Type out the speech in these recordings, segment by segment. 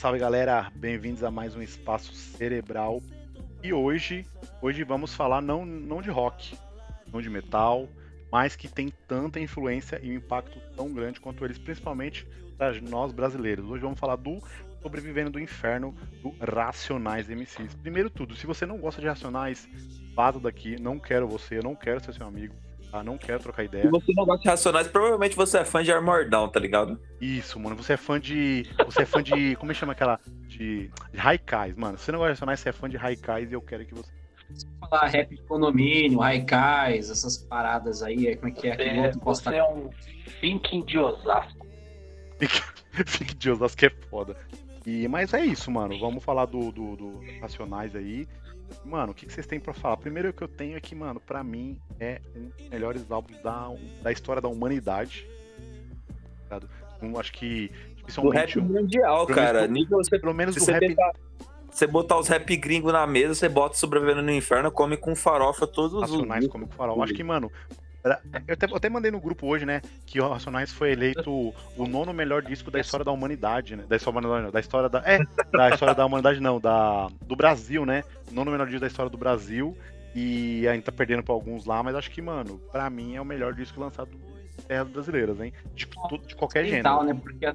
salve galera, bem-vindos a mais um Espaço Cerebral. E hoje, hoje vamos falar não, não de rock, não de metal, mas que tem tanta influência e um impacto tão grande quanto eles, principalmente para nós brasileiros. Hoje vamos falar do Sobrevivendo do Inferno, do Racionais MCs. Primeiro tudo, se você não gosta de Racionais, vaza daqui, não quero você, eu não quero ser seu amigo. Tá? Não quero trocar ideia. Se você não gosta de Racionais, provavelmente você é fã de Armor Down, tá ligado? Isso, mano. Você é fã de. Você é fã de. Como é que chama aquela? De. De Haikais, mano. Se você não gosta de Racionais, você é fã de Haikais e eu quero que você. Falar rap de condomínio, Haikais, essas paradas aí, como é que é? Você, outro você é um thinking de Osasco. Fique de Osasco é foda. E, mas é isso, mano. Vamos falar do, do, do Racionais aí. Mano, o que, que vocês têm pra falar? Primeiro que eu tenho é que, mano, pra mim é um dos melhores álbuns da, da história da humanidade. Um, acho que Do rap um- mundial, cara. menos Nível você, Pelo menos se do você, rap. tentar- você botar os rap gringo na mesa, você bota Sobrevivendo no Inferno, come com farofa todos os Racionais dias. como que farol. Acho que, mano. Eu até, eu até mandei no grupo hoje, né? Que o Racionais foi eleito o nono melhor disco da história da humanidade, né? Da história, não, da história da. É, da história da humanidade, não, da, do Brasil, né? O nono melhor disco da história do Brasil. E ainda tá perdendo pra alguns lá, mas acho que, mano, pra mim é o melhor disco lançado em terras brasileiras, hein? De, tudo- de qualquer gênero. né? Porque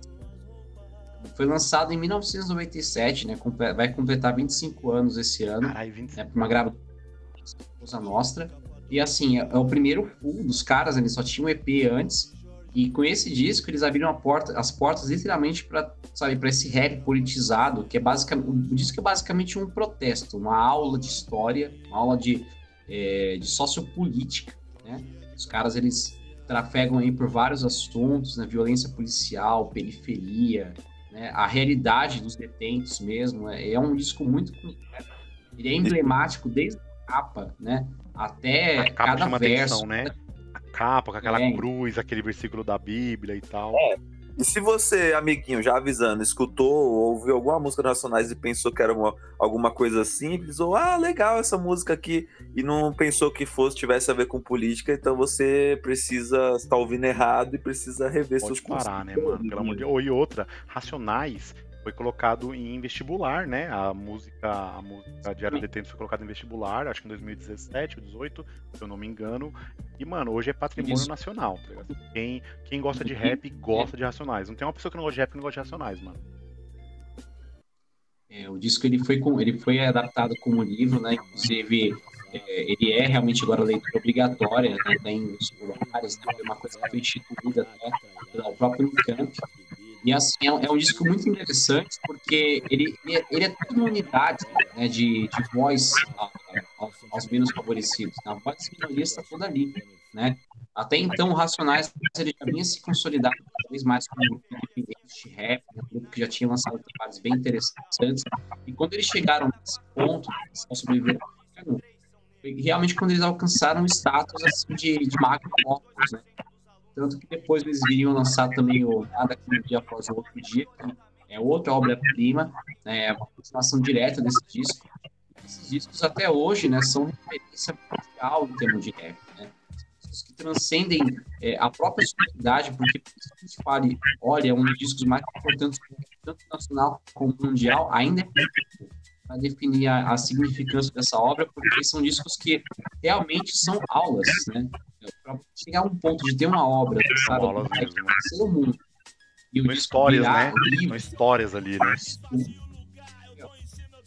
foi lançado em 1997, né? Vai completar 25 anos esse ano, Caralho, 25. né? Por uma gravação Nostra. E assim, é, é o primeiro full dos caras, eles só tinham EP antes. E com esse disco eles abriram porta, as portas literalmente para, sabe, para esse rap politizado, que é basicamente, o disco é basicamente um protesto, uma aula de história, uma aula de, é, de sociopolítica, né? Os caras eles trafegam aí por vários assuntos, né? Violência policial, periferia, né? A realidade dos detentos mesmo. É, é um disco muito completo. Ele é emblemático desde capa, né? Até A capa cada chama verso. atenção, né? A capa com aquela É. cruz, aquele versículo da Bíblia e tal. E se você, amiguinho, já avisando, escutou ou ouviu alguma música do Racionais e pensou que era uma, alguma coisa simples, ou ah, legal essa música aqui, e não pensou que fosse, tivesse a ver com política, então você precisa estar ouvindo errado e precisa rever Pode seus parar, né, mano? Pelo amor de Deus. E outra, Racionais foi colocado em vestibular, né? A música, a música Diário Detento foi colocada em vestibular, acho que em 2017 ou 2018, se eu não me engano. E, mano, hoje é patrimônio Isso. nacional, tá ligado? Quem, quem gosta de rap gosta de Racionais. Não tem uma pessoa que não gosta de rap que não gosta de Racionais, mano. É, o disco ele foi, com, ele foi adaptado como livro, né? Inclusive, é, ele é realmente agora leitura obrigatória, né? Tem vestibulares, né? uma coisa que foi instituída até pelo próprio Unicamp. E assim, é, um- é um disco muito interessante porque ele, ele, é, ele é toda uma unidade né? de, de voz a- a- aos, menos favorecidos. né? A voz das minorias está toda ali, né? Até então, o Racionais ele já vinha se consolidado cada vez mais como um grupo independente de rap, né, um grupo que já tinha lançado trabalhos bem interessantes. E quando eles chegaram nesse ponto, ao sobreviver ao inferno, foi realmente quando eles alcançaram o status assim, de, de magnópolis, né? Tanto que depois eles viriam lançar também o Nada que um dia após o outro dia, que é outra obra-prima, né, é uma continuação direta desse disco. Esses discos até hoje, né, são referência mundial em termos de rap, né? Discos que transcendem é, a própria sonoridade, porque se a gente fale, olha, é um dos discos mais importantes, tanto nacional como mundial, ainda é para definir a, a significância dessa obra, porque são discos que realmente são aulas, né? Chegar a um ponto de ter uma obra, sabe? né? conhecer o mundo. E o disco histórias, né? livro, São histórias ali, né?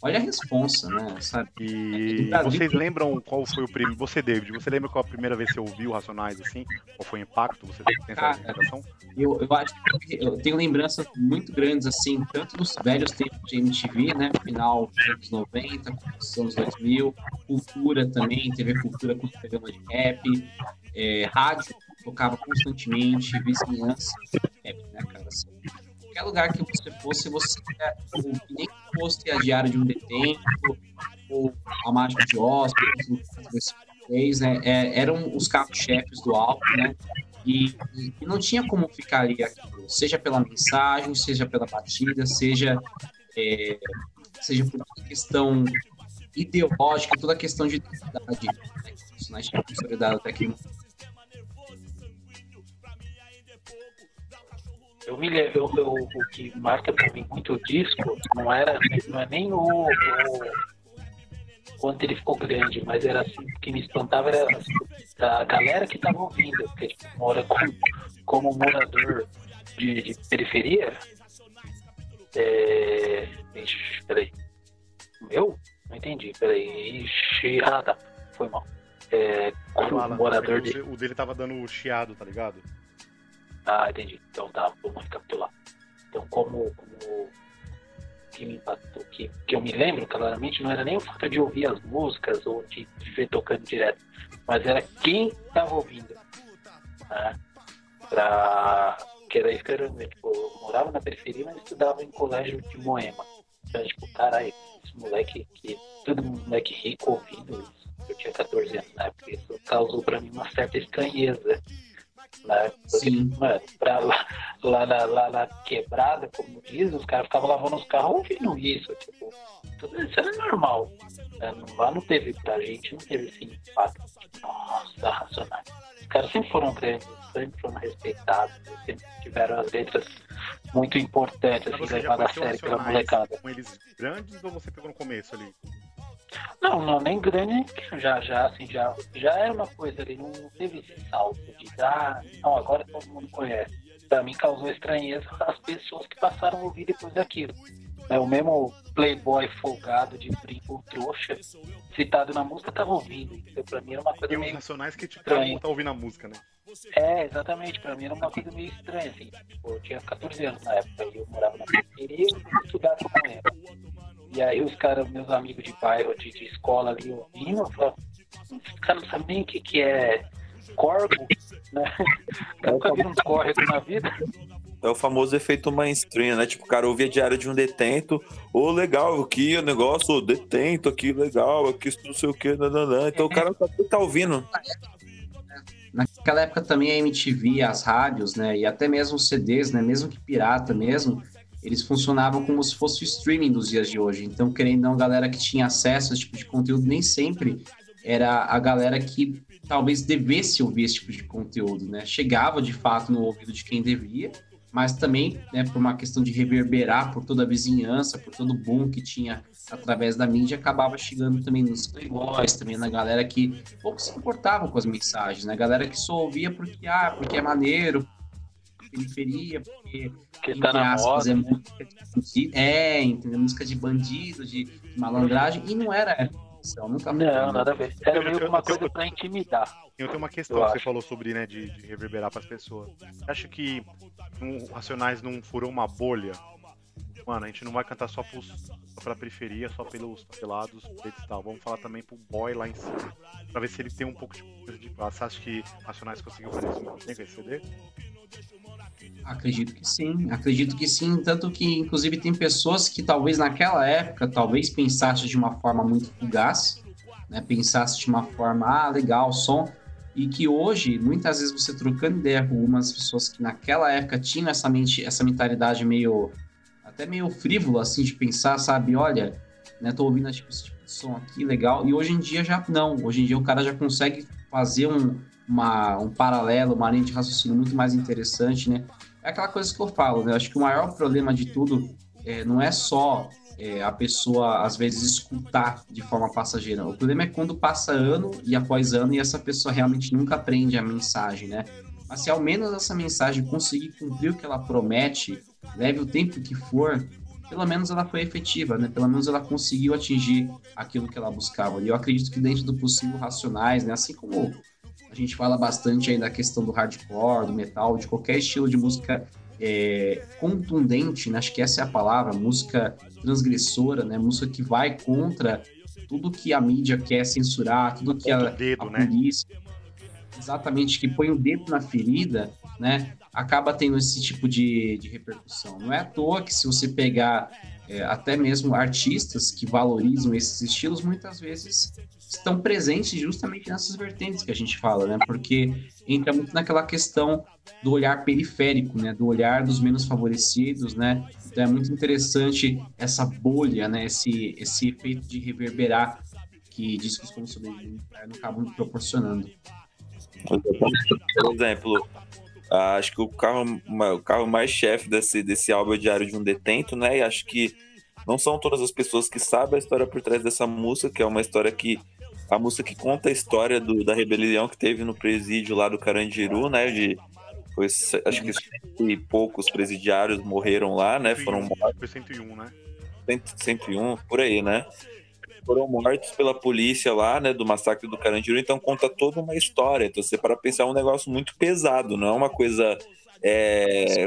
Olha a responsa, né? Sabe? E Brasil. vocês lembram qual foi o primeiro. Você, David, você lembra qual a primeira vez que você ouviu Racionais assim? Qual foi o impacto? Você tem essa? Eu, eu acho que eu tenho lembranças muito grandes, assim, tanto dos velhos tempos de MTV, né? Final dos anos 90, dos anos 2000, cultura também, TV Cultura com programa de rap, é, rádio, tocava constantemente, vizinhança, rap, né, cara? Assim, qualquer lugar que você fosse, você é, nem fosse a Diário de um Detento, ou a Mágica de Oz, fez, né? É, eram os carros-chefes do álbum, né? E, e- não tinha como ficar ali aquilo, seja pela mensagem, seja pela batida, seja, é, seja por questão ideológica, toda a questão de identidade né, os personagens tinham consolidado até aquele eu me lembro, eu, eu, o que marca pra mim muito o disco não era não é nem o, o quanto ele ficou grande, mas era assim, o que me espantava era assim, a galera que tava ouvindo, porque tipo, mora como, como morador de, de periferia. É... Ixi, peraí. Meu? Não entendi, peraí. Ixi, ah, tá. Foi mal. É, como Fala, morador o, de. o dele tava dando chiado, tá ligado? Ah, entendi. Então tá, vamos recapitular. Então, como, como que me impactou, que, que eu me lembro claramente, não era nem o fato de ouvir as músicas ou de, de ver tocando direto, mas era quem estava ouvindo. Né? Pra... Que era isso que era, tipo, eu morava na periferia, mas estudava em colégio de Moema. Então, tipo, caralho, esse moleque que. Todo moleque rico ouvindo isso. Eu tinha 14 anos na época, isso causou pra mim uma certa estranheza. Né? Sim. mano, pra lá, lá, na, lá na quebrada, como diz, os caras ficavam lavando os carros ouvindo isso. Tipo, tudo isso era normal. né? Lá não teve, pra gente, não teve esse impacto. Tipo, nossa, racionais. Os caras sempre foram grandes, sempre foram respeitados, sempre tiveram as letras muito importantes, assim, levadas a sério pela molecada. com eles grandes ou você pegou no começo ali? Não, não, nem grande, já, já, assim, já, já era uma coisa ali, não, não teve esse salto de, ah, não, agora todo mundo conhece. Pra mim causou estranheza as pessoas que passaram a ouvir depois daquilo. É, o mesmo playboy folgado de brinco trouxa, citado na música, tava ouvindo. Então, pra mim era uma coisa E os meio racionais que tipo, estranho. tá ouvindo a música, né? É, exatamente. Pra mim era uma coisa meio estranha, assim. Tipo, eu tinha 14 anos na época e eu morava na periferia e estudava com ela. E aí os caras, meus amigos de bairro, de, de escola ali ouvindo, eu falava, esses caras não sabem nem o que, que é corvo, né? Eu nunca vi um córrego na vida. É o famoso efeito mainstream, né? Tipo, o cara ouvia diário de um detento. Ô, legal, aqui o negócio, ô, detento aqui, legal, aqui não sei o que, nananã. Então o cara tá, tá ouvindo. Naquela época também a MTV, as rádios, né, e até mesmo os CDs, né, mesmo que pirata mesmo, eles funcionavam como se fosse o streaming dos dias de hoje. Então, querendo ou não, galera que tinha acesso a esse tipo de conteúdo nem sempre era a galera que talvez devesse ouvir esse tipo de conteúdo, né? Chegava de fato no ouvido de quem devia, mas também, né, por uma questão de reverberar por toda a vizinhança, por todo o boom que tinha através da mídia, acabava chegando também nos playboys, também na galera que pouco se importava com as mensagens, né? Galera que só ouvia porque, ah, porque é maneiro, periferia, porque Que tá na aspas, moda. é música de é, entendeu? Música de bandido, de, de malandragem, e não era nunca foi. Não, nada a ver. Era meio uma eu- coisa pra intimidar. Eu tenho uma questão que você falou sobre, né, de, de reverberar pras pessoas. Você acha que um, o Racionais não furou uma bolha? Mano, a gente não vai cantar só, pros, só pela periferia, só pelos pelados, e tal. Vamos falar também pro boy lá em cima. Pra ver se ele tem um pouco de coisa de classe. Você acha que Racionais conseguiu fazer isso com esse CD? Acredito que sim, acredito que sim, tanto que inclusive tem pessoas que talvez naquela época, talvez pensasse de uma forma muito fugaz, né, pensasse de uma forma, ah, legal, som, e que hoje, muitas vezes você trocando ideia com algumas pessoas que naquela época tinham essa, mente, essa mentalidade meio, até meio frívola, assim, de pensar, sabe, olha, né, tô ouvindo tipo, esse tipo de som aqui, legal, e hoje em dia já não, hoje em dia o cara já consegue fazer um, uma, um paralelo, uma linha de raciocínio muito mais interessante, né, é aquela coisa que eu falo, né? Eu acho que o maior problema de tudo é, não é só é, a pessoa, às vezes, escutar de forma passageira. O problema é quando passa ano e após ano e essa pessoa realmente nunca aprende a mensagem, né? Mas se ao menos essa mensagem conseguir cumprir o que ela promete, leve o tempo que for, pelo menos ela foi efetiva, né? Pelo menos ela conseguiu atingir aquilo que ela buscava. E eu acredito que dentro do possível racionais, né? Assim como a gente fala bastante aí da questão do hardcore, do metal, de qualquer estilo de música é, contundente, né? acho que essa é a palavra, música transgressora, né? Música que vai contra tudo que a mídia quer censurar, tudo que a, dedo, a né? polícia, exatamente, que põe o dedo na ferida, né? Acaba tendo esse tipo de, de repercussão. Não é à toa que se você pegar é, até mesmo artistas que valorizam esses estilos, muitas vezes estão presentes justamente nessas vertentes que a gente fala, né? Porque entra muito naquela questão do olhar periférico, né? Do olhar dos menos favorecidos, né? Então é muito interessante essa bolha, né? Esse, esse efeito de reverberar que discos como Sobrevivendo no Inferno acabam proporcionando. Por exemplo, Ah, acho que o carro, o carro mais chefe desse, desse álbum é Diário de um Detento, né? E acho que não são todas as pessoas que sabem a história por trás dessa música, que é uma história que. A música que conta a história do, da rebelião que teve no presídio lá do Carandiru, né? De, foi, acho que cento e poucos presidiários morreram lá, né? 101, Foram mortos. Foi 101, né? 101, por aí, né? Foram mortos pela polícia lá, né? Do massacre do Carandiru, então conta toda uma história. Então você para pensar é um negócio muito pesado, não é uma coisa é,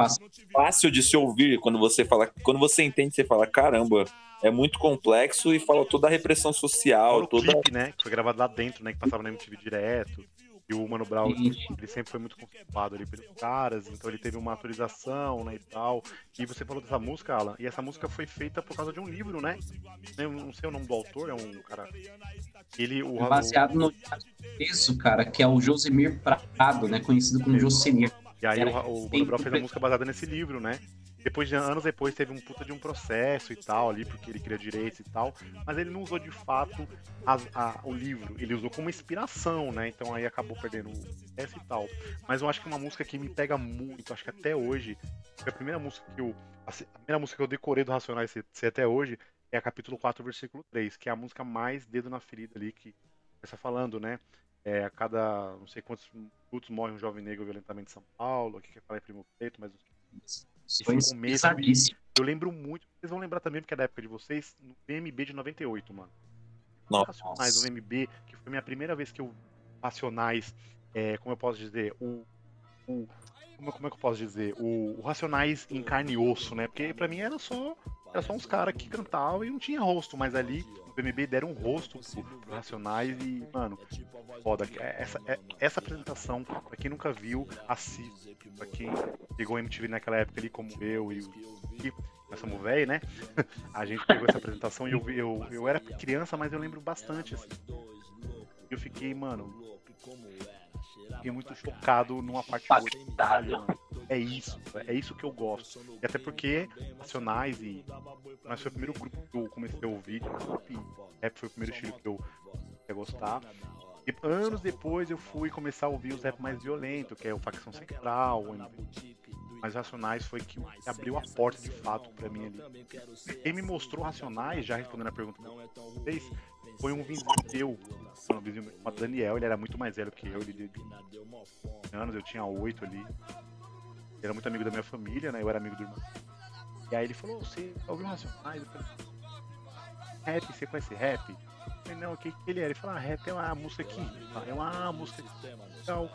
fácil de se ouvir quando você fala, quando você entende, você fala, caramba, é muito complexo e fala toda a repressão social, o toda clipe, né? Que foi gravado lá dentro, né? Que passava na MTV direto. E o Mano Brown, ele sempre foi muito conceituado ali pelos caras, então ele teve uma autorização, né, e tal. E você falou dessa música, Alan, e essa música foi feita por causa de um livro, né? Eu não sei o nome do autor, é um cara... Ele, o, Baseado no isso, cara, que é o Josemir Prado, né? Conhecido como Josemir. E aí o, o Mano Brown fez a compre- música baseada nesse livro, né? Depois de anos depois teve um puta de um processo e tal ali, porque ele queria direitos e tal, mas ele não usou de fato as- a- o livro, ele usou como inspiração, né? Então aí acabou perdendo o sucesso e tal. Mas eu acho que é uma música que me pega muito, acho que até hoje, foi a primeira música que eu. A se- a primeira música que eu decorei do Racionais ser até hoje é a capítulo 4, versículo 3, que é a música mais dedo na ferida ali, que começa falando, né? É, a cada não sei quantos minutos morre um jovem negro violentamente em São Paulo, aqui quer falar em Primo Preto, mas foi Esse começo, pesadíssimo. eu lembro muito, vocês vão lembrar também, porque é da época de vocês, no VMB de 98, mano. Nossa. Racionais, o VMB, que foi a minha primeira vez que eu Racionais, é, como eu posso dizer, o. o como, como é que eu posso dizer? O, o Racionais em carne e osso, né? Porque pra mim era só. Era só uns caras que cantavam e não tinha rosto, mas ali no VMB deram um rosto pro, Racionais e, mano, foda. Essa, é- essa apresentação, pra quem nunca viu, assista. Pra quem pegou MTV naquela época ali, como eu e o e nós somos velho, né? A gente pegou essa apresentação e eu, eu, eu era criança, mas eu lembro bastante, assim. Eu fiquei, mano. Fiquei muito chocado numa parte boa. É isso, é isso que eu gosto. E até porque Nacionais e. Mas foi o primeiro grupo que eu comecei a ouvir. E rap foi o primeiro estilo que eu comecei a gostar. E anos depois eu fui começar a ouvir os rap mais violentos, que é o Facção Central, o MV. Mas Racionais foi que abriu a porta de fato pra mim ali. Quem me mostrou Racionais, já respondendo a pergunta de vocês, foi um vizinho meu, um vizinho meu Daniel, ele era muito mais velho que eu, ele de anos, eu tinha oito ali. Era muito amigo da minha família, né? Eu era amigo do irmão. E aí ele falou, você ouviu Racionais? Eu falei, rap, você conhece rap? Eu falei, não, o que, que ele é? Ele falou, ah, rap é uma música rima, é uma música legal.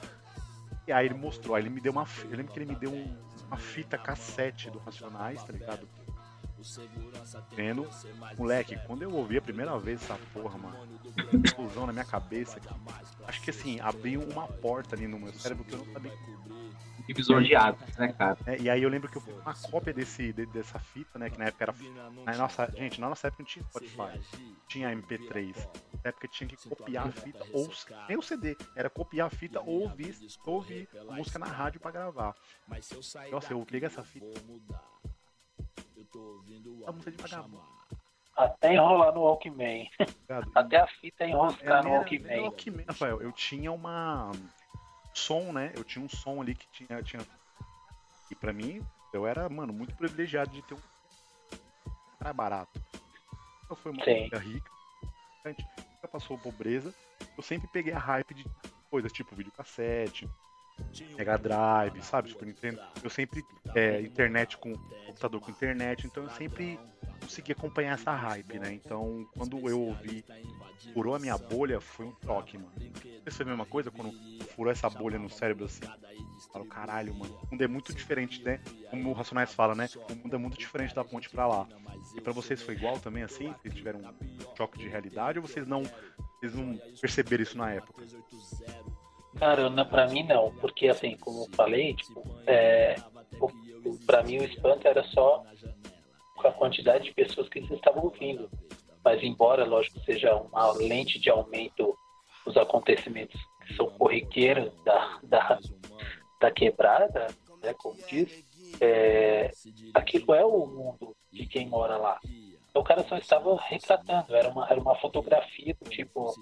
E aí ele mostrou, aí ele me deu uma. Eu lembro que ele me deu um- uma fita cassete do Racionais, tá ligado? Vendo, moleque, quando eu ouvi a primeira vez essa porra, mano, explosão na minha cabeça, acho que assim, abriu uma porta ali no meu cérebro que eu não sabia. Divisor de águas, né, cara? né? E aí eu lembro que eu uma cópia desse, de- dessa fita, né? Que na época era. Na nossa, gente, na nossa época não tinha Spotify, tinha MP3. Na época tinha que copiar a fita, ou nem o CD, era copiar a fita ou ouvir, ouvir a música na rádio pra gravar. Nossa, eu peguei essa fita. A música de vagabundo. Até enrolar no Walkman. Até a fita enroscar no Walkman. Walkman, Rafael. Eu tinha uma som, né? Eu tinha um som ali que tinha, tinha... e pra mim eu era, mano, muito privilegiado de ter um cara barato. Eu fui uma família rica, a gente nunca passou pobreza. Eu sempre peguei a hype de coisas tipo videocassete, Mega Drive, sabe, Super Nintendo. Eu sempre é, internet com computador com internet, então eu sempre consegui acompanhar essa hype, né? Então, quando eu ouvi furou a minha bolha, foi um toque, mano. Você foi a mesma coisa quando furou essa bolha no cérebro assim? Falo, caralho, mano. O mundo é muito diferente, né? Como o Racionais fala, né? O mundo é muito diferente da ponte pra lá. E pra vocês foi igual também, assim? Vocês tiveram um choque de realidade ou vocês não, vocês não perceberam isso na época? Cara, pra mim não, porque assim, como eu falei, tipo, é, pra mim o espanto era só com a quantidade de pessoas que eles estavam ouvindo. Mas embora, lógico, seja uma lente de aumento dos acontecimentos que são corriqueiros da, da, da quebrada, né, como diz, é, aquilo é o mundo de quem mora lá. Então o cara só estava retratando, era uma, era uma fotografia do tipo,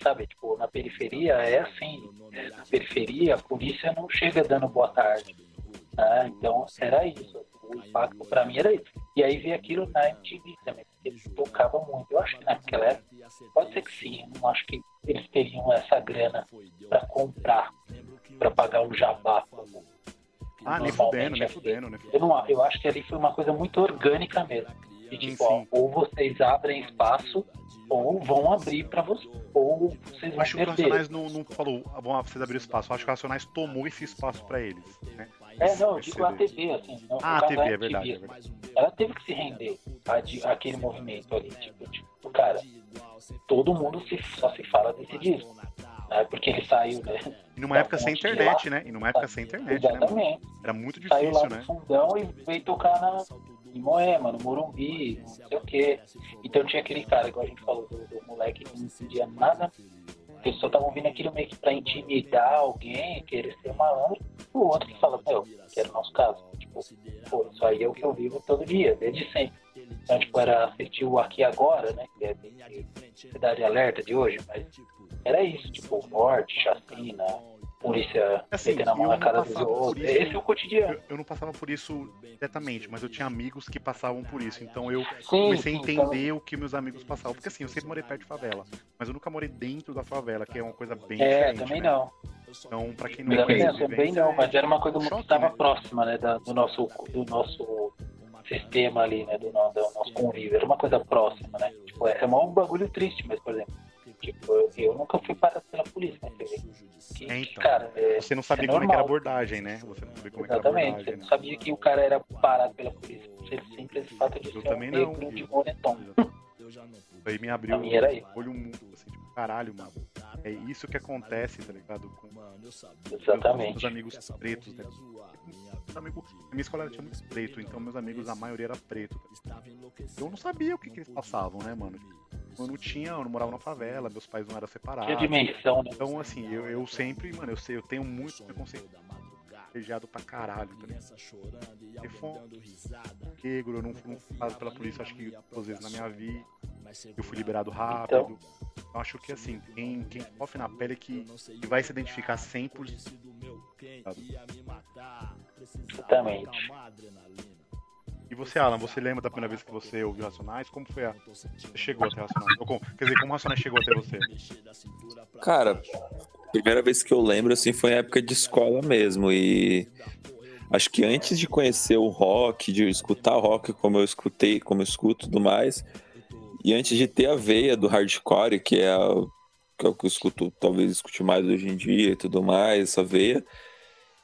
sabe, tipo, na periferia é assim, é, na periferia, a polícia não chega dando boa tarde. Né? Então era isso. O impacto para mim era isso. E aí vi aquilo na MTV também, porque eles tocavam muito. Eu acho que naquela época, pode ser que sim, eu não acho que eles teriam essa grana para comprar, para pagar o jabá como ah, nem fudendo, nem fudendo, nem fudendo. Eu, não, eu acho que ali foi uma coisa muito orgânica mesmo. E, tipo, ó, ou vocês abrem espaço, ou vão abrir para vocês. Ou vocês vão acho que o Racionais não, não falou, vão vocês abrir espaço. Eu acho que o Racionais tomou esse espaço para eles. Né? É, não, eu digo a TV, assim. Não, ah, a TV, é verdade, é verdade. Ela teve que se render a, aquele movimento ali. Tipo, tipo, cara, todo mundo se, só se fala desse disco. Né? Porque ele saiu, né? E numa época sem internet, lá, né? E numa época sem internet, né, Exatamente. Né, Era muito difícil, saiu lá né? No fundão e veio tocar na, em Moema, no Morumbi, não sei o quê. Então tinha aquele cara, igual a gente falou, do, do moleque que não entendia nada. As pessoas estavam vindo aquilo meio que pra intimidar alguém, querer ser malandro. O outro que fala, meu, que era o nosso caso. Tipo, pô, isso aí é o que eu vivo todo dia, desde sempre. Então, tipo, era assistir o Aqui Agora, né? Que é Cidade Alerta de hoje, mas era isso, tipo, morte, chacina, polícia assim, metendo a mão na cara dos outros. Esse é o cotidiano. Eu, eu, não passava por isso diretamente, mas eu tinha amigos que passavam por isso. Então eu sim, comecei sim, a entender então... o que meus amigos passavam. Porque assim, eu sempre morei perto de favela, mas eu nunca morei dentro da favela, que é uma coisa bem é, diferente. É, também né? não. Então, pra quem não conhece, também não, mas era uma coisa muito que estava né? próxima, né, da, do nosso do nosso sistema ali, né, do, do nosso convívio. Era uma coisa próxima, né? Tipo, é, é um bagulho triste, mas por exemplo, Tipo, eu, eu, nunca fui parado pela polícia, né? Que, é, então, cara, é, você não sabia é como é que era a abordagem, né? Você não sabia como Exatamente, é que era a abordagem. Você não né? sabia que o cara era parado pela polícia. Pelo simples fato de eu ser também um não. negro de moletom. Aí me abriu o olho muito, assim, tipo, caralho, mano. É isso que acontece, tá ligado? Com Exatamente. meus amigos pretos, né? Meus amigos, a minha escola tinha muito preto, então meus amigos, a maioria era preto. Tá eu não sabia o que, que eles passavam, né, mano? Eu não tinha, eu não morava na favela, meus pais não eram separados. Tinha dimensão, né? Então, assim, eu, eu sempre, mano, eu sei, eu tenho muito preconceito privilegiado pra caralho, tá ligado? Telefone, negro, eu não fui parado pela polícia, acho que duas vezes na minha vida. Eu fui liberado rápido. Então, eu acho que assim, quem, quem sofre na pele é que, que vai se identificar 100%. Exatamente. E você, Alan, você lembra da primeira vez que você ouviu Racionais? Como foi a. Você chegou até Racionais? Ou, como- quer dizer, como Racionais chegou até você? Cara, primeira vez que eu lembro, assim, foi em época de escola mesmo. E acho que antes de conhecer o rock, de escutar rock como eu escutei, como eu escuto tudo mais, e antes de ter a veia do hardcore, que é, a- que é o que eu escuto, talvez escute mais hoje em dia e tudo mais, essa veia,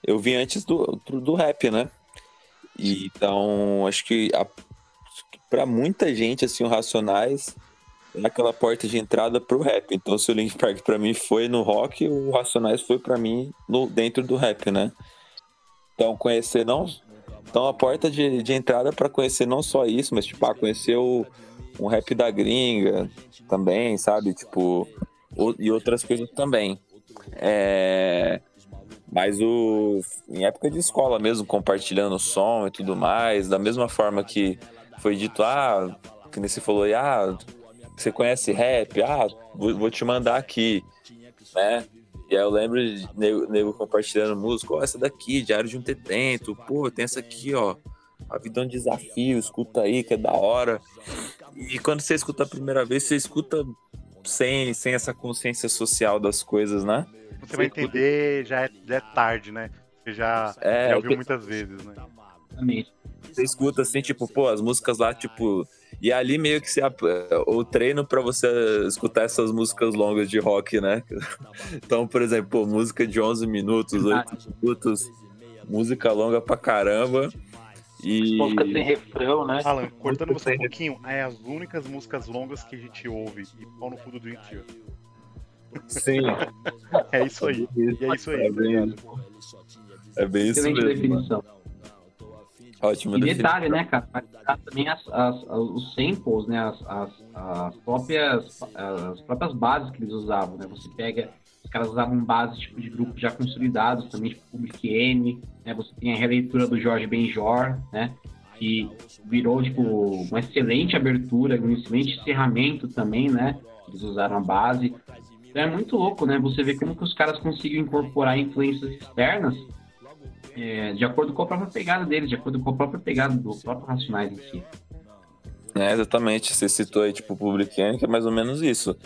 eu vim antes do, do rap, né? E, então, acho que a, pra muita gente, assim, o Racionais é aquela porta de entrada pro rap. Então, se o Link Park pra mim foi no rock, o Racionais foi pra mim no, dentro do rap, né? Então, conhecer não. Então, a porta de, de entrada para conhecer não só isso, mas, tipo, ah, conhecer o, um rap da gringa também, sabe? Tipo, o- e outras coisas também. É. Mas o. Em época de escola mesmo, compartilhando o som e tudo mais, da mesma forma que foi dito, ah, que nem você falou, ah, você conhece rap? Ah, vou, te mandar aqui, né? E aí eu lembro de nego, nego compartilhando música, ó, essa daqui, Diário de um Tetento, pô, tem essa aqui, ó, A Vida é um Desafio, escuta aí, que é da hora. E quando você escuta a primeira vez, você escuta sem, sem essa consciência social das coisas, né? Você vai entender, já é, já é tarde, né? Você já, É, já ouviu eu- muitas vezes, né? Exatamente. Você escuta assim, tipo, pô, as músicas lá, tipo. E ali meio que se, ap- o treino pra você escutar essas músicas longas de rock, né? Então, por exemplo, pô, música de 11 minutos, 8 minutos, música longa pra caramba. E. Música sem refrão, né? Alan, cortando você um pouquinho, é as únicas músicas longas que a gente ouve e pau no cu do Dream Theater. Sim, É isso aí. E é isso aí, É tá bem é bem isso Excelente mesmo. definição. Ótimo E detalhe, né, cara? Vai ficar também as, as- as- os samples, né? As, as, as próprias, as próprias bases que eles usavam, né? Você pega, os caras usavam bases tipo, de grupos já consolidados também, tipo Public Enemy, né? Você tem a releitura do Jorge Benjor, né? Que virou, tipo, uma excelente abertura, um excelente encerramento também, né? Eles usaram a base. Então é muito louco, né? Você vê como que os caras conseguem incorporar influências externas é, de acordo com a própria pegada deles, de acordo com a própria pegada do próprio Racionais em si. É, exatamente. Você citou aí, tipo, Public Enemy, que é mais ou menos isso.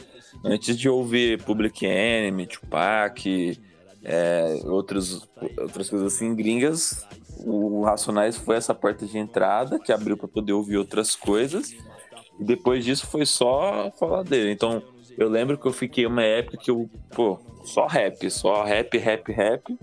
Antes de ouvir Public Enemy, Tupac, é, outros, outras coisas assim, gringas, o Racionais foi essa porta de entrada que abriu para poder ouvir outras coisas. E depois disso foi só falar dele. Então, eu lembro que eu fiquei uma época que eu, pô, só rap, só rap, rap, rap.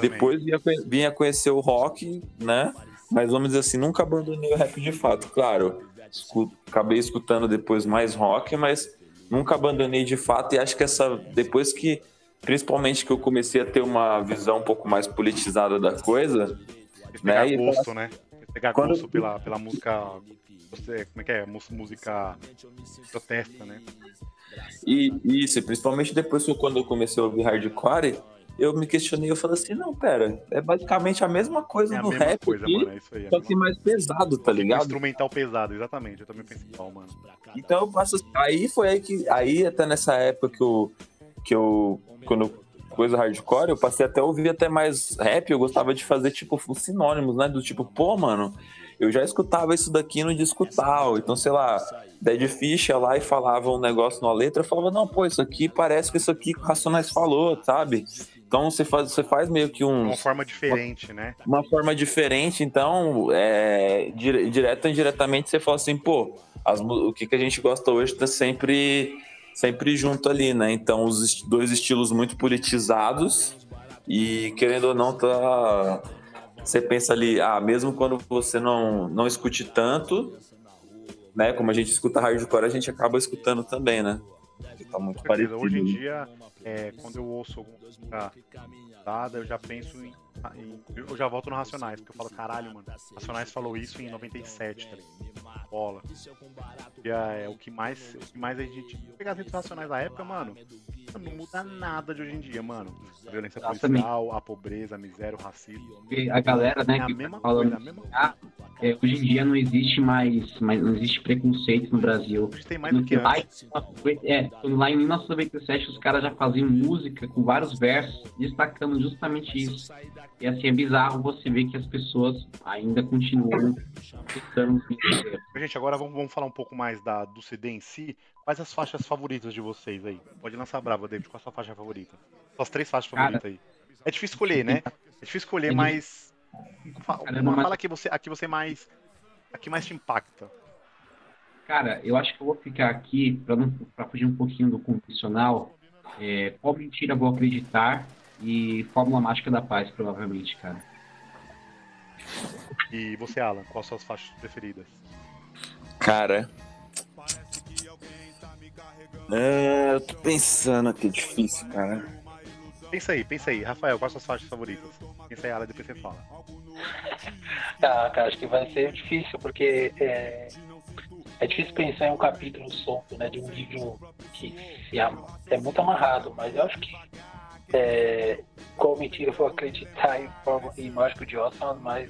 Depois vinha, vinha conhecer o rock, né? Mas vamos dizer assim, nunca abandonei o rap de fato. Claro, escuto, acabei escutando depois mais rock, mas nunca abandonei de fato. E acho que essa, depois que, principalmente que eu comecei a ter uma visão um pouco mais politizada da coisa, né? Pegar gosto, né? Pegar Quando... gosto pela, pela música, você, como é que é? Música protesta, né? E isso, principalmente depois que quando eu comecei a ouvir hardcore, eu me questionei, eu falei assim, não, pera, é basicamente a mesma coisa é no rap coisa, aqui, mano, é isso aí, é só que mais pesado, tá ligado? Instrumental pesado, exatamente, eu também pensei igual, mano. Então eu passo, aí foi aí que, aí até nessa época que eu, que eu, quando coisa hardcore, eu passei até a ouvir até mais rap, eu gostava de fazer, tipo, sinônimos, né, do tipo, pô, mano, eu já escutava isso daqui no disco tal. Então, sei lá, Dead Fish ia lá e falava um negócio na letra, eu falava, não, pô, isso aqui parece que isso aqui que o Racionais falou, sabe? Então você faz, você faz meio que um. Uma forma diferente, uma, né? Uma forma diferente, então, é, dire, direto ou indiretamente você fala assim, pô, as, o que, que a gente gosta hoje tá sempre, sempre junto ali, né? Então, os dois estilos muito politizados e, querendo ou não, tá. Você pensa ali, ah, mesmo quando você não, não escute tanto, né? Como a gente escuta hardcore, a gente acaba escutando também, né? Tá muito parecido. Hoje em dia, é, quando eu ouço alguma música dada, eu já penso em, em, Eu já volto no Racionais, porque eu falo, caralho, mano, Racionais falou isso em 97, tá ligado? Bola. E é, o que mais. O que mais a gente. Pegar as redes racionais da época, mano, não muda nada de hoje em dia, mano. A violência policial, a pobreza, a miséria, o racismo. A galera, né, é a que mesma tá coisa, a mesma coisa. É, hoje em dia não existe mais, mais não existe preconceito no Brasil. Tem mais do que lá, antes. É, lá em 1997 os caras já faziam música com vários versos, destacando justamente isso. E assim, é bizarro você ver que as pessoas ainda continuam escutando Gente, agora vamos, vamos falar um pouco mais da, do CD em si. Quais as faixas favoritas de vocês aí? Pode lançar brava, David. Qual a sua faixa favorita? Suas três faixas favoritas aí. É difícil escolher, né? É difícil escolher, é mas. Uma, fala que você, a que você mais. A que mais te impacta. Cara, eu acho que eu vou ficar aqui, para fugir um pouquinho do convencional, é, qual mentira vou acreditar e Fórmula Mágica da Paz, provavelmente, cara. E você, Alan, quais são as faixas preferidas? Cara. É, eu tô pensando aqui, é difícil, cara. Pensa aí, pensa aí. Rafael, quais são as faixas favoritas? Pensa aí, Alan, depois você fala. Ah, cara, acho que vai ser difícil, porque é, é difícil pensar em um capítulo solto, né, de um livro que se ama. é muito amarrado, mas eu acho que é, qual mentira eu vou acreditar em, forma, em Mágico de Osman, mas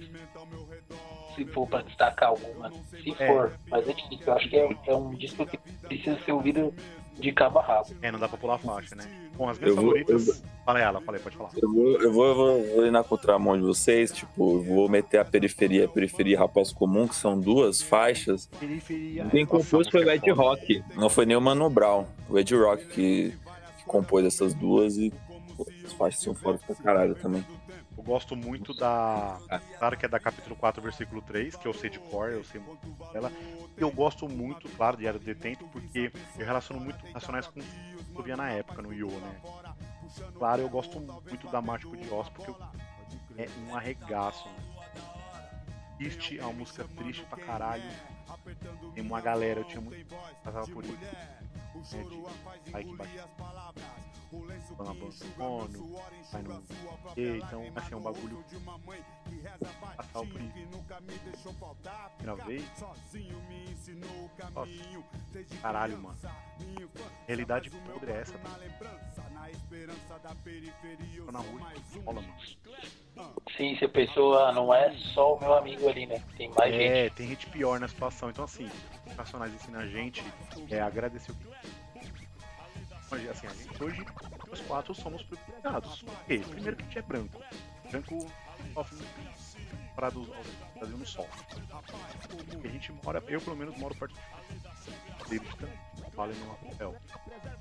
se for para destacar alguma, se é. for, mas é difícil, eu acho que é, é, um disco que precisa ser ouvido de cabo a rabo. É, não dá pra pular faixa, né? Bom, as minhas eu favoritas. Vou, Fala ela, falei, pode falar. Eu vou, eu vou, eu vou, vou ir na contramão de vocês, tipo, vou meter a periferia, a periferia rapaz comum, que são duas faixas. Periferia. Quem compôs foi o Ed Rock, não foi nem o Mano Brown. O Ed Rock que, que compôs essas duas e as faixas são fodas pra caralho também. Eu gosto muito da. Claro que é da capítulo 4, versículo 3, que eu sei de cor, eu sei muito dela. Eu gosto muito, claro, de Era do Detento, porque eu relaciono muito Racionais com o que eu via na época, no Yo, né? Claro, eu gosto muito da Mágico de Oz, porque é um arregaço. Né? Triste, é uma música triste pra caralho. Tem uma galera, eu tinha muito. Passava por isso. Né, de pai que bate na abandono, vai no e, então assim é um bagulho passar por isso. Vez. Nossa, caralho, mano. Realidade podre é essa, tá? Tô na rua escola, mano. Sim, se a pessoa não é só o meu amigo ali, né? Tem mais é, gente. É, tem gente pior na situação. Então, assim, os personagens ensinam a gente é agradecer o que Mas, assim, a gente hoje, nós quatro somos privilegiados. Por quê? Primeiro que a gente é branco. Branco sofre para do Brasil no sol. E a gente mora, eu pelo menos moro perto deles também. Falem no papel.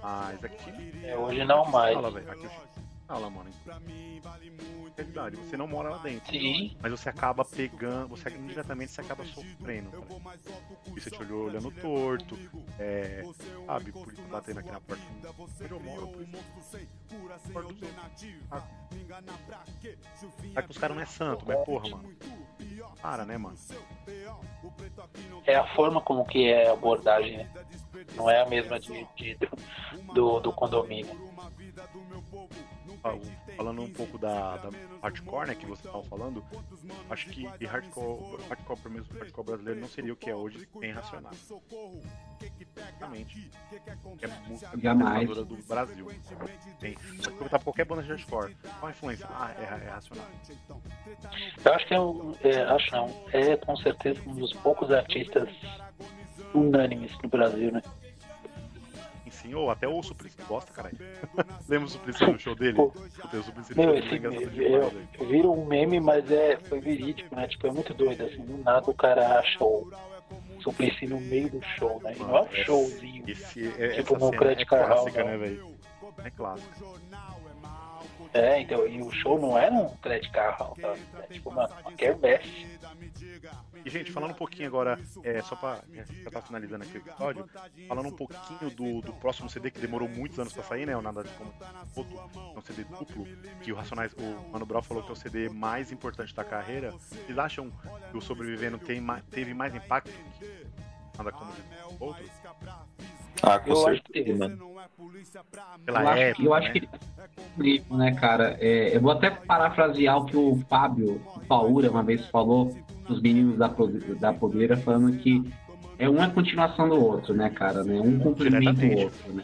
Mas aqui. É, hoje não mais. Fala, velho. Aqui fala, mano. Realidade, você não mora lá dentro. Sim. Mas você acaba pegando, você indiretamente você acaba sofrendo. Cara. E você te olhou olhando torto, é, sabe, por isso batendo aqui na porta. Eu moro, por isso. Ah. Sabe que os caras não é santo, mas porra, mano. Para, né, mano? É a forma como que é a abordagem, né? Não é a mesma de, de do, do condomínio falando um pouco da, da hardcore, né, que você estava falando, acho que hardcore, hardcore para mesmo hardcore brasileiro não seria o que é hoje sem racionais. Exatamente. É música Jamais. do Brasil. Tem. Você perguntar qualquer banda de hardcore, qual a influência? Ah, é, é racional. Eu acho que é um. É, acho não. É com certeza um dos poucos artistas unânimes no Brasil, né? Assim, ou até o Suplicy gosta, caralho. Lembra o Suplicy no show dele? Pô, o Suplicy meu, esse eu, vira um meme, mas é, foi verídico, né? Tipo, é muito doido, assim, do nada o cara acha o Suplicy no meio do show, né? E não é um showzinho. Esse, é, tipo no Credit é clássica, né, velho? É clássico. É, então, e o show não é um Credit Carro, tá? é tipo uma, uma quermesse. E, gente, falando um pouquinho agora, é, só pra. Já tá finalizando aqui o episódio, falando um pouquinho do, do próximo CD que demorou muitos anos pra sair, né? O Nada de Como Outro, é um CD duplo, que o Racionais, o Mano Brown falou que é o CD mais importante da carreira. Vocês acham que o Sobrevivendo tem, teve mais impacto que Nada Como Outro? Ah, com eu certeza, mano. Pela eu, época, acho, eu acho que livro, né, cara? É, eu vou até parafrasear o que o Fábio Paura uma vez falou dos meninos da, da Podeira, falando que é uma continuação do outro, né, cara? Né? Um complementa o outro, né?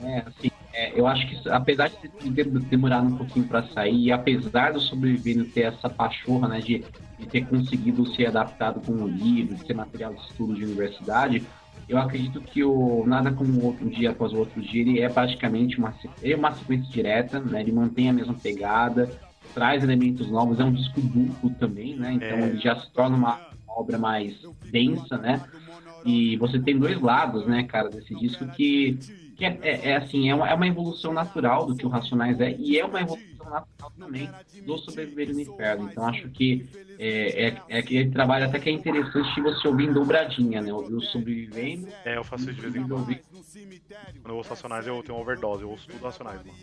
É, assim, é, eu acho que apesar de demorar um pouquinho para sair, e apesar do sobrevivendo ter essa pachorra, né, de, de ter conseguido ser adaptado com o livro, de ser material de estudo de universidade, eu acredito que o Nada Como o Outro Dia Após o Outro Dia, ele é praticamente uma, é uma sequência direta, né? Ele mantém a mesma pegada, traz elementos novos, é um disco duplo também, né? Então é. ele já se torna uma obra mais densa, né? E você tem dois lados, né, cara, desse disco que, que é, é, é assim, é uma, é uma evolução natural do que o Racionais é, e é uma evolução natural também do Sobreviver no Inferno. Então acho que é, é, é aquele trabalho até que é interessante você ouvir em dobradinha, né? Ouvir o Sobrevivendo. É, eu faço isso de vez em quando. Quando eu ouço Racionais, eu tenho overdose, eu ouço tudo Racionais, mano.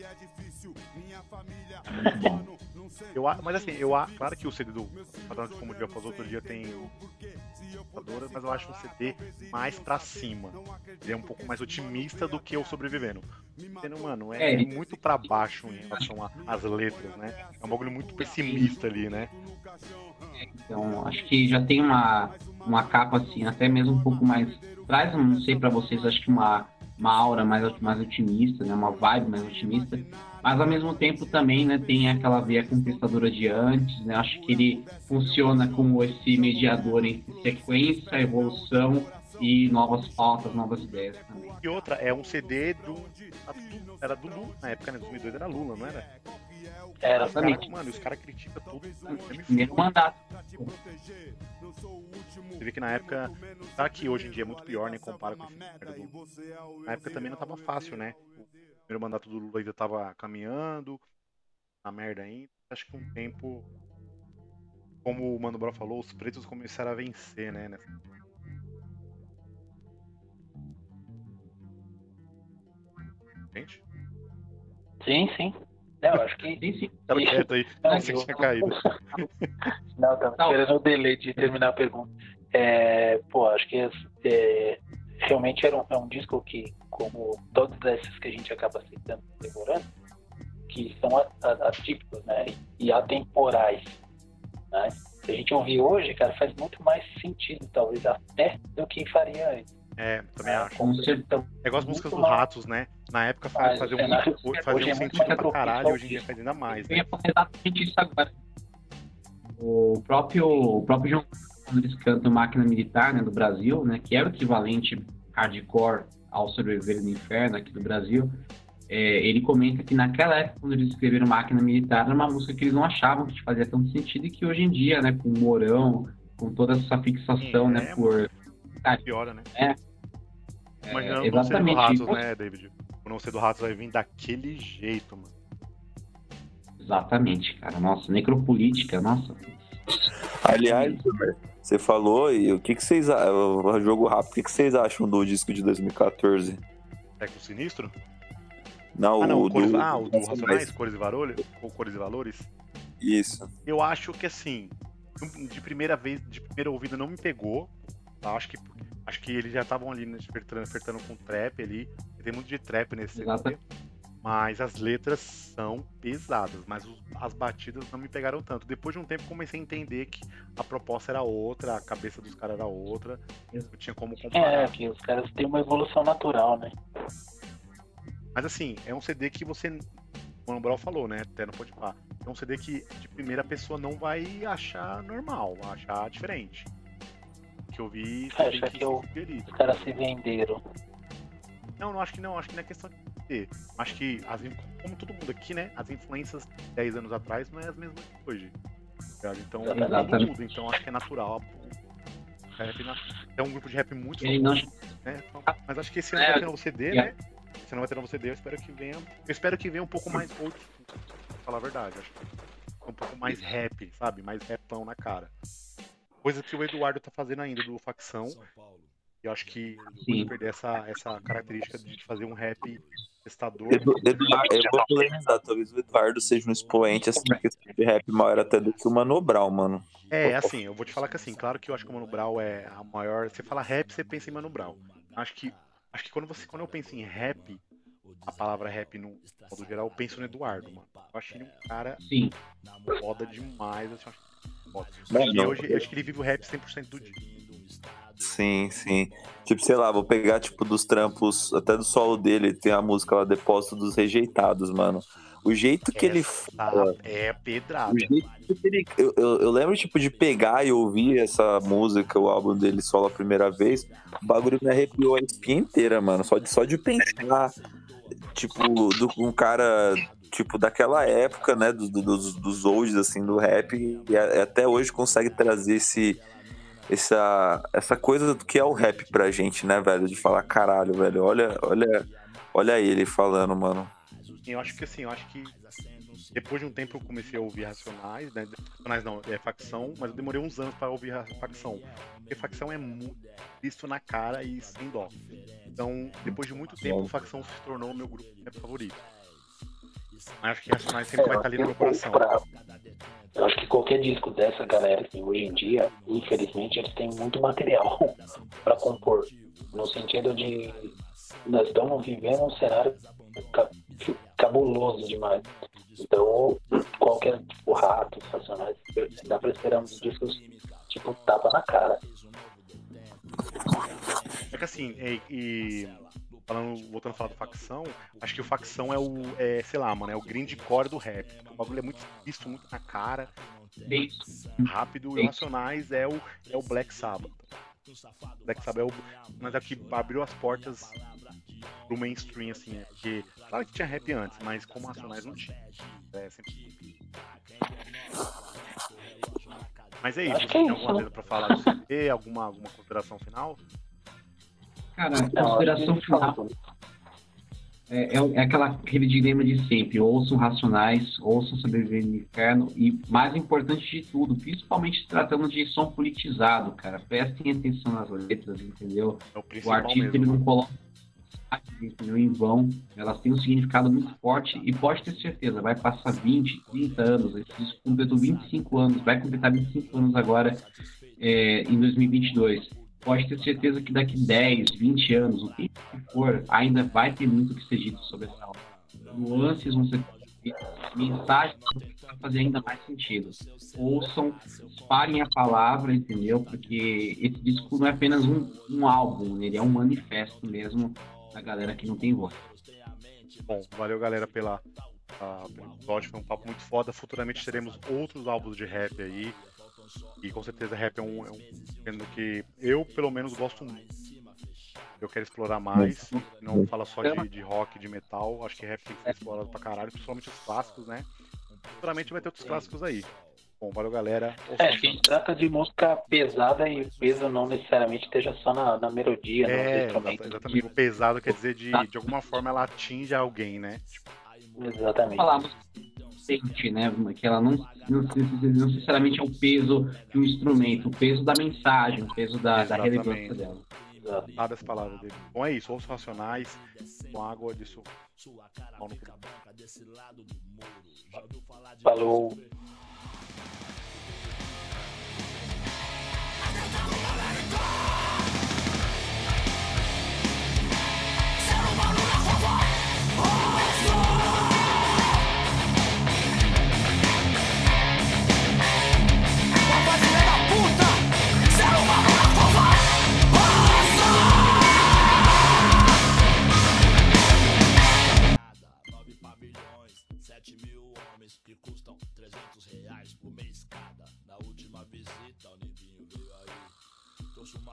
Eu, mas assim, eu claro que o CD do Padrão de Como Dia Após Outro Dia tem mas eu acho um CD mais pra cima. Ele é um pouco mais otimista do que o Sobrevivendo. Sendo, mano, é, é, muito pra baixo em relação às letras, né? É um bagulho muito pessimista ali, né? Então, acho que já tem uma, uma capa assim, até mesmo um pouco mais. Traz, não sei para vocês, acho que uma, uma aura mais, mais otimista, né? Uma vibe mais otimista mas ao mesmo tempo também né, tem aquela veia contestadora de antes, né? Acho que ele funciona como esse mediador entre sequência, evolução e novas pautas, novas ideias também. E outra, é um CD do. Era do Lula, na época, né? 2002 era Lula, não era? Era, os cara, mano, os caras criticam tudo. Primeiro mandato. Você vê que na época, tá que hoje em dia é muito pior, né? Compara com o Na época também não tava fácil, né? Primeiro mandato do Lula ainda estava caminhando, na merda ainda. Acho que com um tempo, como o Mano Brown falou, os pretos começaram a vencer, né? Nessa... Gente? Sim, sim. Não, acho que. Sim, sim. Tava quieto aí. Não, você tinha caído. Não, tava esperando o delay de terminar a pergunta. É, pô, acho que é, realmente era um, é um disco que, como todos esses que a gente acaba citando, demorando, que são atípicos, né? E atemporais, né? Se a gente ouvir hoje, cara, faz muito mais sentido, talvez, até do que faria antes. É, também é, acho. Com certeza. É igual as músicas dos Ratos, né? Na época fazia, fazia, muito, fazia um sentido pra caralho, hoje em dia faz ainda mais. Né? Eu ia falar exatamente isso agora. O próprio, o próprio João quando eles cantam Máquina Militar né, do Brasil, né, que era o equivalente hardcore ao Sobreviver no Inferno aqui do Brasil, é, ele comenta que naquela época, quando eles escreveram Máquina Militar, era uma música que eles não achavam que fazia tanto sentido e que hoje em dia, né, com o Morão, com toda essa fixação, Sim, né, é, por... Piora, né? É, Mas é, não ser do Ratos, né, David? O não ser do Ratos vai vir daquele jeito, mano. Exatamente, cara. Nossa, necropolítica, nossa. Aliás, você falou e o que, que vocês acham? Jogo rápido, o que, que vocês acham do disco de 2014? É com o Sinistro? Não, Ah, não, o cores, do, ah, o do Racionais. Cores e Valores? Ou Cores e Valores? Isso. Eu acho que assim, de primeira vez, de primeira ouvida não me pegou. tá? Acho que, acho que eles já estavam ali né, flertando, flertando com trap ali. Tem muito de trap nesse Exato. CD. Mas as letras são pesadas, mas os- as batidas não me pegaram tanto. Depois de um tempo comecei a entender que a proposta era outra, a cabeça dos caras era outra. Eu tinha como É, comparar. que os caras têm uma evolução natural, né? Mas assim, é um CD que você. O Mano Brown falou, né? Até no Pode Pá. É um CD que de primeira pessoa não vai achar normal, vai achar diferente. Que eu vi. É, tem já que eu-. Os caras se venderam. Não, não acho que não, acho que não é questão de ter. Acho que, as, como todo mundo aqui, né? As influências 10 anos atrás não é as mesmas de hoje. tá? Então tudo Exatamente. muda, então acho que é natural. É um grupo de rap muito famoso, né? Então, Mas acho que esse ano É, vai ter novo CD, é. né? Esse ano vai ter novo CD, eu espero que venha. Eu espero que venha um pouco mais old school, pra falar a verdade. Acho que um pouco mais rap, sabe? Mais rapão na cara. Coisa que o Eduardo tá fazendo ainda do facção. Eu acho que Sim. pode perder essa, essa característica de fazer um rap testador. Edu, Eduardo, eu vou polemizar, talvez o Eduardo seja um expoente assim, que de rap maior até do que o Mano Brown, mano. É, assim, eu vou te falar que assim, claro que eu acho que o Mano Brown é a maior. Você fala rap, você pensa em Mano Brown. Acho que, acho que quando, você, quando eu penso em rap, a palavra rap no modo geral, eu penso no Eduardo, mano. Eu acho ele um cara sim, foda demais, assim, eu acho foda. E hoje eu acho que ele vive o rap 100% do dia. Sim, sim. Tipo, sei lá, vou pegar, tipo, dos trampos, até do solo dele, tem a música lá, Depósito dos Rejeitados, mano. O jeito que ele Essa fala, é pedrada. o jeito que ele... Eu, eu, lembro, tipo, de pegar e ouvir essa música, o álbum dele solo a primeira vez, o bagulho me arrepiou a espinha inteira, mano. Só de, só de pensar, tipo, do, um cara, tipo, daquela época, né, do- do- dos, dos olds, assim, do rap, e até hoje consegue trazer esse essa, essa coisa do que é o rap pra gente, né, velho? De falar, caralho, velho, olha, olha, olha ele falando, mano. Eu acho que assim, eu acho que depois de um tempo eu comecei a ouvir Racionais, né? Racionais não, é facção, mas eu demorei uns anos pra ouvir a facção. Porque facção é muito visto na cara e sem dó. Então, depois de muito tempo, facção se tornou o meu grupo rap favorito. Mas acho que Racionais sempre vai estar ali no meu coração. Pra- Eu acho que qualquer disco dessa galera, assim, hoje em dia, infelizmente, eles têm muito material pra compor. No sentido de nós estamos vivendo um cenário ca- cabuloso demais. Então, qualquer tipo, ratos, racionais, dá pra esperar uns discos tipo tapa na cara. É que assim, e, e falando, voltando a falar do facção, acho que o facção é o, é, sei lá, mano, é o grindcore do rap. O bagulho é muito visto, muito na cara, bem, rápido, e o Racionais é o, é o Black Sabbath. Black Sabbath é o. Mas é o que abriu as portas pro mainstream, assim, né? Porque, claro que tinha rap antes, mas como Racionais não tinha. É, sempre... Mas é isso, é tem alguma né? coisa pra falar do CD, alguma, alguma consideração final? Cara, Não, consideração acho que final. É, é, é aquela, aquele dilema de sempre, ouçam racionais, ouçam sobreviver no inferno, e mais importante de tudo, principalmente se tratando de som politizado, cara, prestem atenção nas letras, entendeu? É o O artista ele mesmo. não coloca entendeu, em vão, elas têm um significado muito forte e pode ter certeza, vai passar 20, 30 anos, disco completou 25 anos, vai completar 25 anos agora é, em 2022. Pode ter certeza que daqui 10, 20 anos, o que for, ainda vai ter muito que ser dito sobre essa obra. Nuances vão ser mensagens vão fazer ainda mais sentido. Ouçam, espalhem a palavra, entendeu? Porque esse disco não é apenas um, um álbum, ele é um manifesto mesmo da galera que não tem voz. Bom, valeu galera pela, a- pelo episódio, foi um papo muito foda. Futuramente teremos outros álbuns de rap aí. E com certeza rap é um, é um gênero que eu, pelo menos, gosto muito. Eu quero explorar mais. Não fala só de, de rock, de metal. Acho que rap tem que ser explorado pra caralho, principalmente os clássicos, né? Futuramente vai ter outros clássicos aí. Bom, valeu galera. É, se trata de música pesada e o peso não necessariamente esteja só na, na melodia, é, no instrumento. Exatamente. O pesado quer dizer de, de alguma forma ela atinge alguém, né? Tipo... Exatamente. Falar sente, né? Que ela não, não, não, necessariamente é o peso de um instrumento, o peso da mensagem, o peso da, da relevância dela. Sabe as palavras dele. Bom, é isso. Ouços racionais com água de suco. Falou.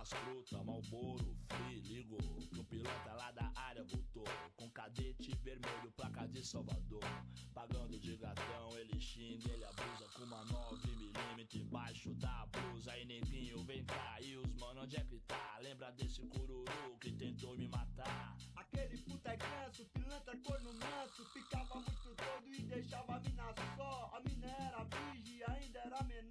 umas frutas, malboro, free, ligo. Que o piloto é lá da área botou, Com cadete vermelho, placa de Salvador. Pagando de gatão, ele xinga, ele abusa com uma 9mm embaixo da blusa. Aí neguinho, vem cá, e os mano, onde é que tá? Lembra desse cururu que tentou me matar? Aquele puta é ganso, pilantra corno manso. Ficava muito doido e deixava a mina só. A mina era virgem, ainda era menor.